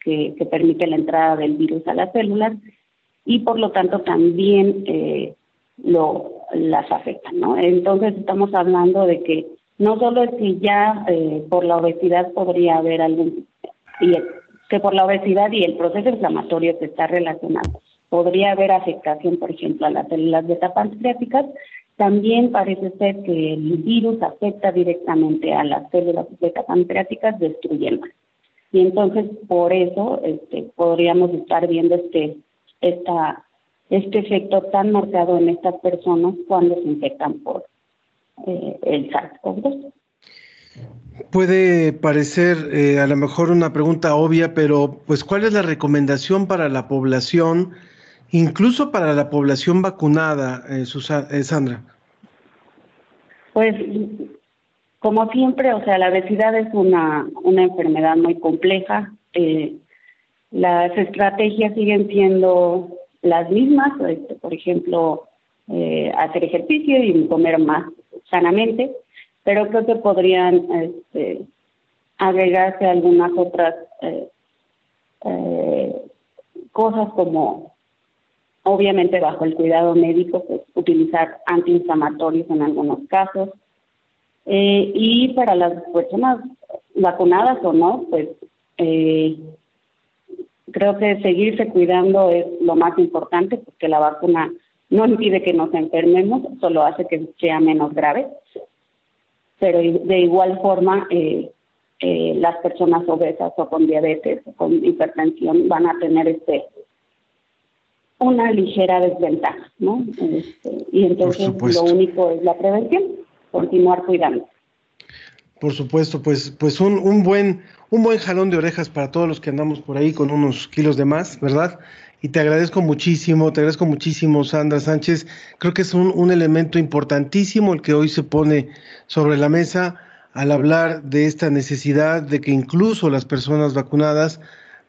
que, que, permite la entrada del virus a las células y por lo tanto también eh, lo, las afectan, ¿no? Entonces estamos hablando de que no solo es que ya eh, por la obesidad podría haber algún, y que por la obesidad y el proceso inflamatorio que está relacionado, podría haber afectación, por ejemplo, a las células beta pancreáticas, también parece ser que el virus afecta directamente a las células beta pancreáticas destruyéndolas. Y entonces, por eso, este, podríamos estar viendo este esta, este efecto tan marcado en estas personas cuando se infectan por eh, el SARS-CoV-2. Puede parecer eh, a lo mejor una pregunta obvia, pero pues ¿cuál es la recomendación para la población, incluso para la población vacunada, eh, eh Sandra? Pues como siempre, o sea, la obesidad es una, una enfermedad muy compleja. Eh, las estrategias siguen siendo las mismas, este, por ejemplo, eh, hacer ejercicio y comer más sanamente, pero creo que podrían este, agregarse algunas otras eh, eh, cosas como, obviamente bajo el cuidado médico, pues, utilizar antiinflamatorios en algunos casos, y para las personas vacunadas o no, pues creo que seguirse cuidando es lo más importante porque la vacuna no impide que nos enfermemos, solo hace que sea menos grave. Pero de igual forma, eh, eh, las personas obesas o con diabetes o con hipertensión van a tener este una ligera desventaja, ¿no? Este, y entonces lo único es la prevención, continuar cuidando. Por supuesto, pues, pues un, un buen un buen jalón de orejas para todos los que andamos por ahí con unos kilos de más, ¿verdad? Y te agradezco muchísimo, te agradezco muchísimo, Sandra Sánchez. Creo que es un, un elemento importantísimo el que hoy se pone sobre la mesa al hablar de esta necesidad de que incluso las personas vacunadas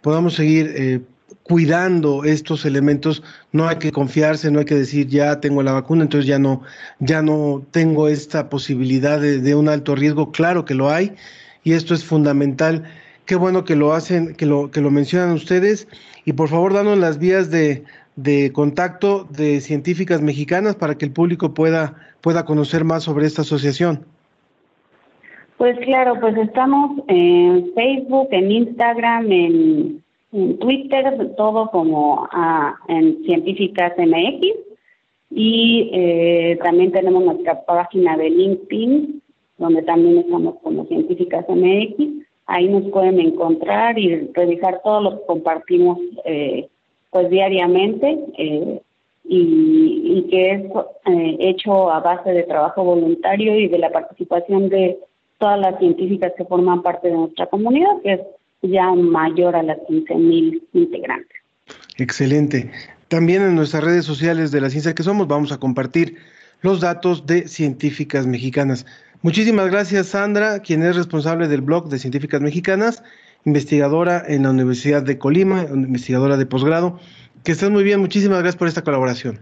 podamos seguir eh, cuidando estos elementos. No hay que confiarse, no hay que decir ya tengo la vacuna, entonces ya no, ya no tengo esta posibilidad de, un alto riesgo. Claro que lo hay y esto es fundamental. Qué bueno que lo hacen, que lo, que lo mencionan ustedes y por favor danos las vías de, de contacto de científicas mexicanas para que el público pueda, pueda conocer más sobre esta asociación. Pues claro, pues estamos en Facebook, en Instagram, en, Twitter, todo como ah, en Científicas MX y eh, también tenemos nuestra página de LinkedIn donde también estamos como Científicas MX. Ahí nos pueden encontrar y revisar todo lo que compartimos eh, pues diariamente. Eh, y, que es eh, hecho a base de trabajo voluntario y de la participación de todas las científicas que forman parte de nuestra comunidad, que es ya mayor a las 15.000 integrantes. Excelente. También en nuestras redes sociales de la ciencia que somos vamos a compartir los datos de científicas mexicanas. Muchísimas gracias, Sandra, quien es responsable del blog de Científicas Mexicanas, investigadora en la Universidad de Colima, investigadora de posgrado. Que estés muy bien, muchísimas gracias por esta colaboración.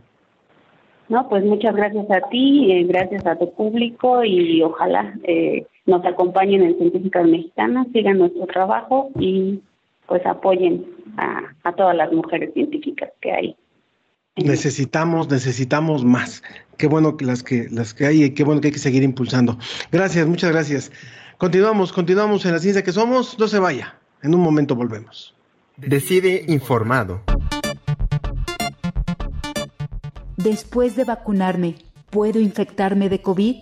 No, pues muchas gracias a ti, eh, gracias a tu público y ojalá eh, nos acompañen en Científicas Mexicanas, sigan nuestro trabajo y pues apoyen a, a todas las mujeres científicas que hay. Necesitamos, necesitamos más. Qué bueno que las que las que hay y qué bueno que hay que seguir impulsando. Gracias, muchas gracias. Continuamos, continuamos en la ciencia que somos. No se vaya. En un momento volvemos. Decide informado. Después de vacunarme, ¿puedo infectarme de COVID?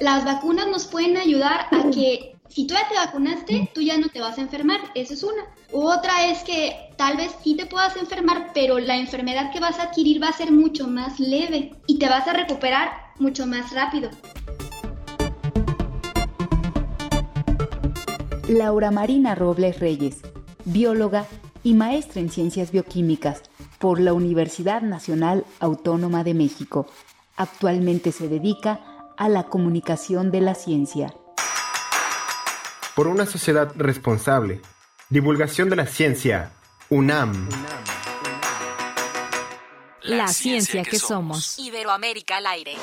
Las vacunas nos pueden ayudar a que si tú ya te vacunaste, tú ya no te vas a enfermar. Esa es una. Otra es que tal vez sí te puedas enfermar, pero la enfermedad que vas a adquirir va a ser mucho más leve y te vas a recuperar mucho más rápido. Laura Marina Robles Reyes, bióloga y maestra en ciencias bioquímicas por la Universidad Nacional Autónoma de México. Actualmente se dedica a la comunicación de la ciencia. Por una sociedad responsable. Divulgación de la ciencia. UNAM. La, ciencia, que, somos. Iberoamérica al aire.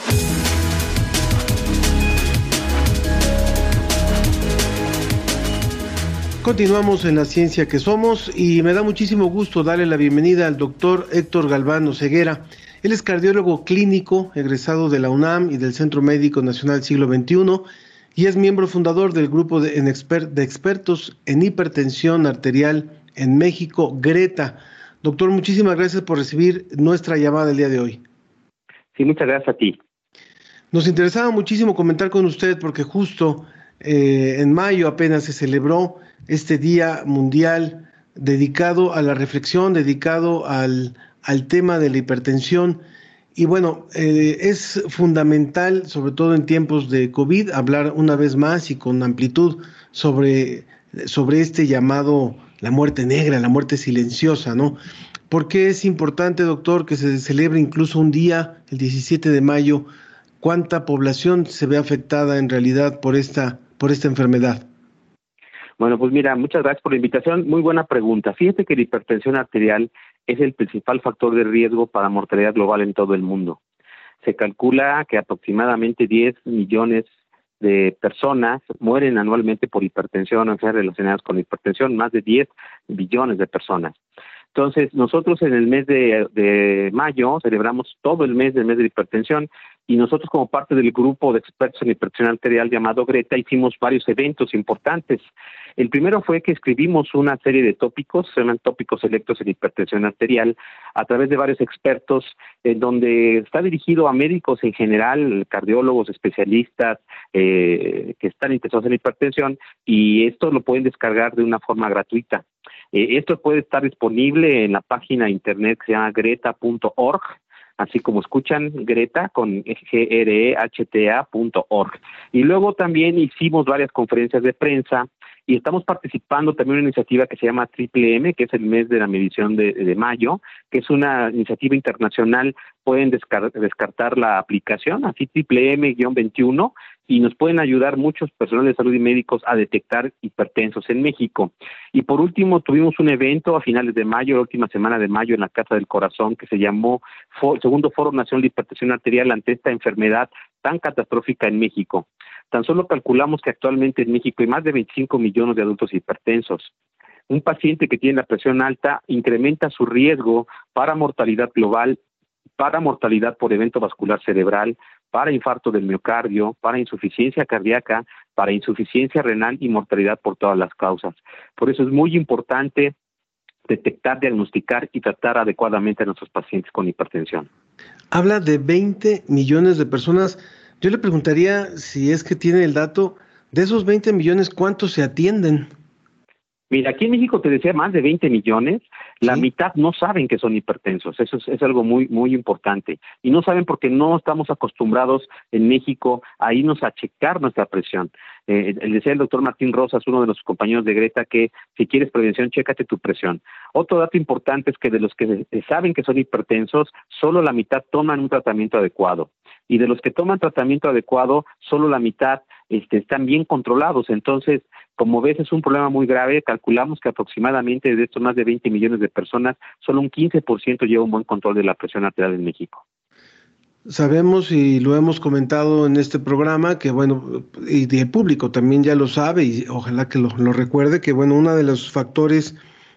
Continuamos en la ciencia que somos y me da muchísimo gusto darle la bienvenida al doctor Héctor Galvano Ceguera. Él es cardiólogo clínico, egresado de la UNAM y del Centro Médico Nacional Siglo XXI y es miembro fundador del grupo de, de expertos en hipertensión arterial en México, Greta. Doctor, muchísimas gracias por recibir nuestra llamada el día de hoy. Sí, muchas gracias a ti. Nos interesaba muchísimo comentar con usted porque justo eh, en mayo apenas se celebró este Día Mundial dedicado a la reflexión, dedicado al, al tema de la hipertensión. Y bueno, eh, es fundamental, sobre todo en tiempos de COVID, hablar una vez más y con amplitud sobre, sobre este llamado la muerte negra, la muerte silenciosa, ¿no? ¿Por qué es importante, doctor, que se celebre incluso un día, el 17 de mayo? ¿Cuánta población se ve afectada en realidad por esta, por esta enfermedad? Bueno, pues mira, muchas gracias por la invitación. Muy buena pregunta. Fíjate que la hipertensión arterial es el principal factor de riesgo para mortalidad global en todo el mundo. Se calcula que aproximadamente 10 millones de personas mueren anualmente por hipertensión o enfermedades relacionadas con hipertensión, más de 10 billones de personas. Entonces, nosotros en el mes de, mayo celebramos todo el mes del mes de hipertensión y nosotros como parte del grupo de expertos en hipertensión arterial llamado Greta hicimos varios eventos importantes. El primero fue que escribimos una serie de tópicos, se llaman tópicos electos en hipertensión arterial, a través de varios expertos, en donde está dirigido a médicos en general, cardiólogos, especialistas eh, que están interesados en hipertensión, y esto lo pueden descargar de una forma gratuita. Eh, esto puede estar disponible en la página internet que se llama greta.org, así como escuchan Greta con grehta.org. Y luego también hicimos varias conferencias de prensa y estamos participando también en una iniciativa que se llama Triple M, que es el mes de la medición de, mayo, que es una iniciativa internacional. Pueden descartar la aplicación, así Triple M-21, y nos pueden ayudar muchos personales de salud y médicos a detectar hipertensos en México. Y por último, tuvimos un evento a finales de mayo, la última semana de mayo, en la Casa del Corazón, que se llamó Segundo Foro Nacional de Hipertensión Arterial ante esta enfermedad tan catastrófica en México. Tan solo calculamos que actualmente en México hay más de 25 millones de adultos hipertensos. Un paciente que tiene la presión alta incrementa su riesgo para mortalidad global, para mortalidad por evento vascular cerebral, para infarto del miocardio, para insuficiencia cardíaca, para insuficiencia renal y mortalidad por todas las causas. Por eso es muy importante detectar, diagnosticar y tratar adecuadamente a nuestros pacientes con hipertensión. Habla de 20 millones de personas yo le preguntaría si es que tiene el dato de esos 20 millones, ¿cuántos se atienden? Mira, aquí en México te decía más de 20 millones, la mitad no saben que son hipertensos, eso es, algo muy muy importante. Y no saben porque no estamos acostumbrados en México a irnos a checar nuestra presión. Eh, decía el doctor Martín Rosas, uno de los compañeros de Greta, que si quieres prevención, chécate tu presión. Otro dato importante es que de los que saben que son hipertensos, solo la mitad toman un tratamiento adecuado. Y de los que toman tratamiento adecuado, solo la mitad este, están bien controlados. Entonces, como ves, es un problema muy grave. Calculamos que aproximadamente de estos más de 20 millones de personas, solo un 15% lleva un buen control de la presión arterial en México. Sabemos y lo hemos comentado en este programa que, bueno, y el público también ya lo sabe y ojalá que lo, recuerde, que, bueno, uno de los factores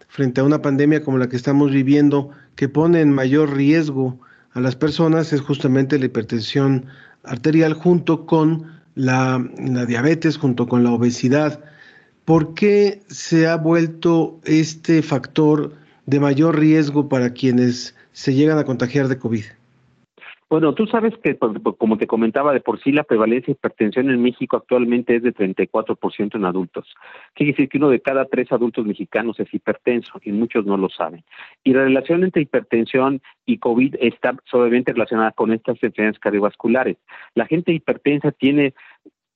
frente a una pandemia como la que estamos viviendo que pone en mayor riesgo a las personas es justamente la hipertensión arterial junto con la, diabetes junto con la obesidad. ¿Por qué se ha vuelto este factor de mayor riesgo para quienes se llegan a contagiar de COVID? Bueno, tú sabes que, como te comentaba, de por sí la prevalencia de hipertensión en México actualmente es de 34% en adultos. Quiere decir que uno de cada tres adultos mexicanos es hipertenso y muchos no lo saben. Y la relación entre hipertensión y COVID está suavemente relacionada con estas enfermedades cardiovasculares. La gente hipertensa tiene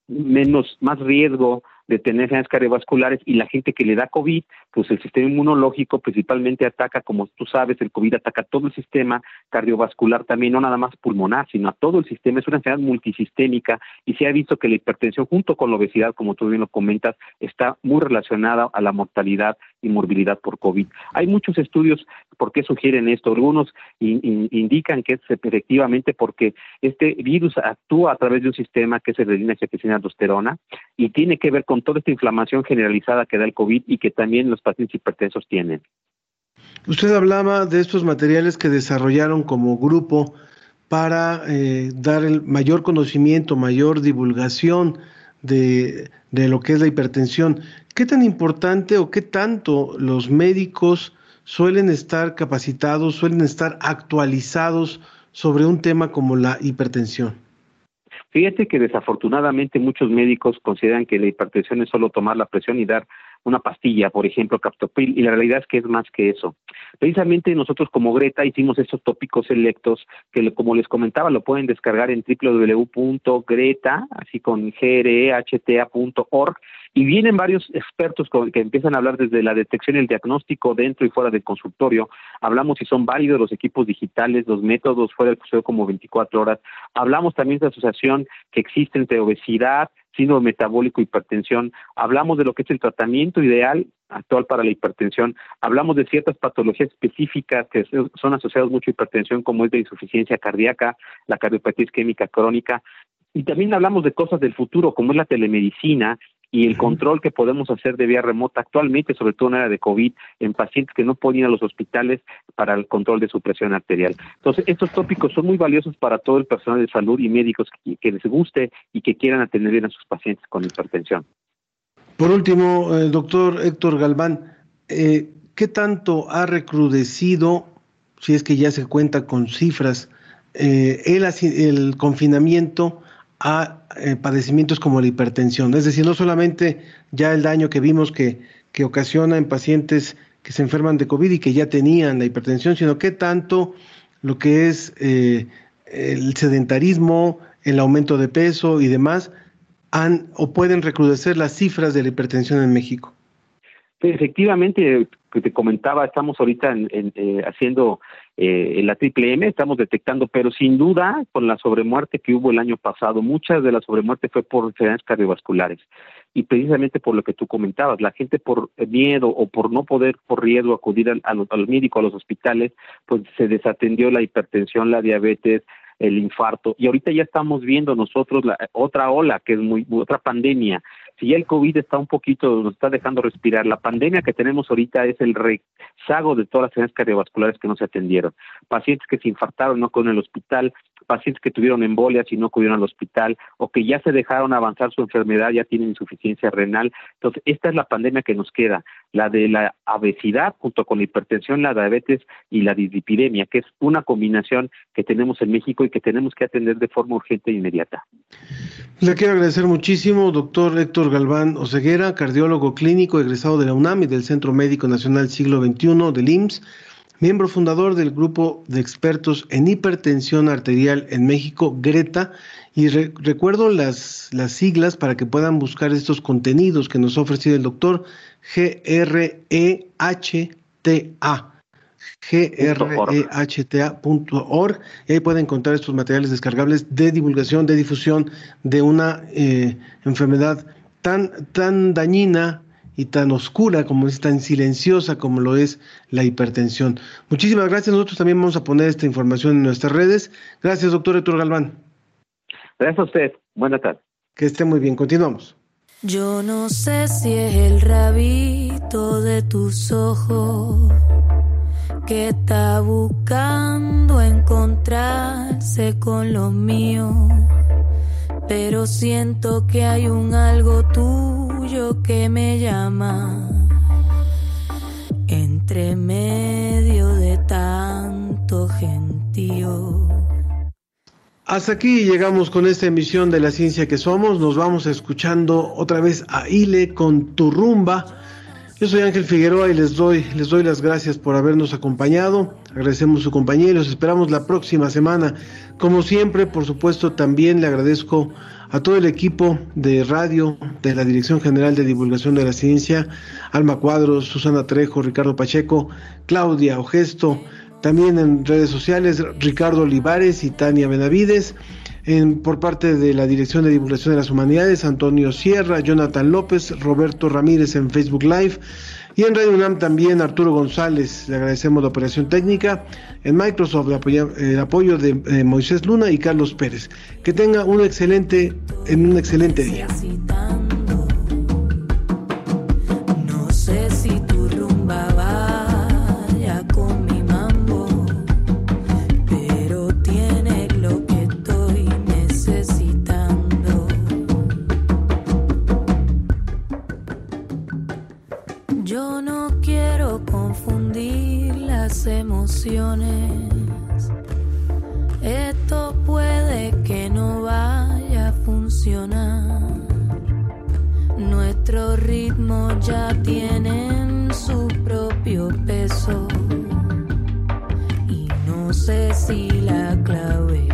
menos, más riesgo de enfermedades cardiovasculares y la gente que le da COVID, pues el sistema inmunológico principalmente ataca, como tú sabes, el COVID ataca todo el sistema cardiovascular también, no nada más pulmonar, sino a todo el sistema. Es una enfermedad multisistémica y se ha visto que la hipertensión junto con la obesidad, como tú bien lo comentas, está muy relacionada a la mortalidad y morbilidad por COVID. Hay muchos estudios por qué sugieren esto. Algunos indican que es efectivamente porque este virus actúa a través de un sistema que es el de aldosterona y tiene que ver con toda esta inflamación generalizada que da el COVID y que también los pacientes hipertensos tienen. Usted hablaba de estos materiales que desarrollaron como grupo para eh, dar el mayor conocimiento, mayor divulgación de, de, lo que es la hipertensión. ¿Qué tan importante o qué tanto los médicos suelen estar capacitados, suelen estar actualizados sobre un tema como la hipertensión? Fíjate que desafortunadamente muchos médicos consideran que la hipertensión es solo tomar la presión y dar una pastilla, por ejemplo, captopril, y la realidad es que es más que eso. Precisamente nosotros como Greta hicimos estos tópicos selectos que, como les comentaba, lo pueden descargar en www.greta, así con grehta.org, y vienen varios expertos que empiezan a hablar desde la detección y el diagnóstico dentro y fuera del consultorio. Hablamos si son válidos los equipos digitales, los métodos fuera del consultorio como 24 horas. Hablamos también de la asociación que existe entre obesidad, síndrome metabólico, hipertensión. Hablamos de lo que es el tratamiento ideal actual para la hipertensión. Hablamos de ciertas patologías específicas que son asociadas mucho a hipertensión, como es la insuficiencia cardíaca, la cardiopatía isquémica crónica. Y también hablamos de cosas del futuro, como es la telemedicina y el control que podemos hacer de vía remota actualmente, sobre todo en era de COVID, en pacientes que no pueden ir a los hospitales para el control de su presión arterial. Entonces, estos tópicos son muy valiosos para todo el personal de salud y médicos que, les guste y que quieran atender bien a sus pacientes con hipertensión. Por último, el doctor Héctor Galván, eh, ¿qué tanto ha recrudecido, si es que ya se cuenta con cifras, eh, el, el confinamiento a eh, padecimientos como la hipertensión. Es decir, no solamente ya el daño que vimos que, que ocasiona en pacientes que se enferman de COVID y que ya tenían la hipertensión, sino que tanto lo que es eh, el sedentarismo, el aumento de peso y demás, han o pueden recrudecer las cifras de la hipertensión en México. Efectivamente, que te comentaba, estamos ahorita en, eh, haciendo eh, la triple M, estamos detectando, pero sin duda con la sobremuerte que hubo el año pasado, muchas de la sobremuerte fue por enfermedades cardiovasculares y precisamente por lo que tú comentabas, la gente por miedo o por no poder por riesgo acudir al, al, al médico, a los hospitales, pues se desatendió la hipertensión, la diabetes, el infarto. Y ahorita ya estamos viendo nosotros la otra ola, que es muy otra pandemia. Si ya el COVID está un poquito, nos está dejando respirar, la pandemia que tenemos ahorita es el rezago de todas las enfermedades cardiovasculares que no se atendieron. Pacientes que se infartaron no con el hospital, pacientes que tuvieron embolias y no acudieron al hospital, o que ya se dejaron avanzar su enfermedad, ya tienen insuficiencia renal. Entonces, esta es la pandemia que nos queda, la de la obesidad junto con la hipertensión, la diabetes y la dislipidemia, que es una combinación que tenemos en México y que tenemos que atender de forma urgente e inmediata. Le quiero agradecer muchísimo, doctor Héctor Galván Oseguera, cardiólogo clínico egresado de la UNAM y del Centro Médico Nacional Siglo XXI del IMSS, miembro fundador del grupo de expertos en hipertensión arterial en México, Greta, y recuerdo las, las siglas para que puedan buscar estos contenidos que nos ha ofrecido el doctor G-R-E-H-T-A grehta.org y ahí pueden encontrar estos materiales descargables de divulgación, de difusión de una eh, enfermedad tan, tan dañina y tan oscura como es, tan silenciosa como lo es la hipertensión. Muchísimas gracias. Nosotros también vamos a poner esta información en nuestras redes. Gracias, doctor Héctor Galván. Gracias a usted. Buenas tardes. Que esté muy bien. Continuamos. Yo no sé si es el rabito de tus ojos que está buscando encontrarse con lo mío. Pero siento que hay un algo tuyo que me llama entre medio de tanto gentío. Hasta aquí llegamos con esta emisión de La Ciencia que Somos. Nos vamos escuchando otra vez a Ile con tu rumba. Yo soy Ángel Figueroa y les doy, les doy las gracias por habernos acompañado. Agradecemos su compañía y los esperamos la próxima semana. Como siempre, por supuesto, también le agradezco a todo el equipo de radio de la Dirección General de Divulgación de la Ciencia, Alma Cuadros, Susana Trejo, Ricardo Pacheco, Claudia Ogesto, también en redes sociales, Ricardo Olivares y Tania Benavides por parte de la Dirección de Divulgación de las Humanidades, Antonio Sierra, Jonathan López, Roberto Ramírez en Facebook Live y en Radio UNAM también Arturo González, le agradecemos la operación técnica, en Microsoft el apoyo de eh, Moisés Luna y Carlos Pérez. Que tenga un excelente, en un excelente día. Esto puede que no vaya a funcionar. Nuestros ritmos ya tienen su propio peso. Y no sé si la clave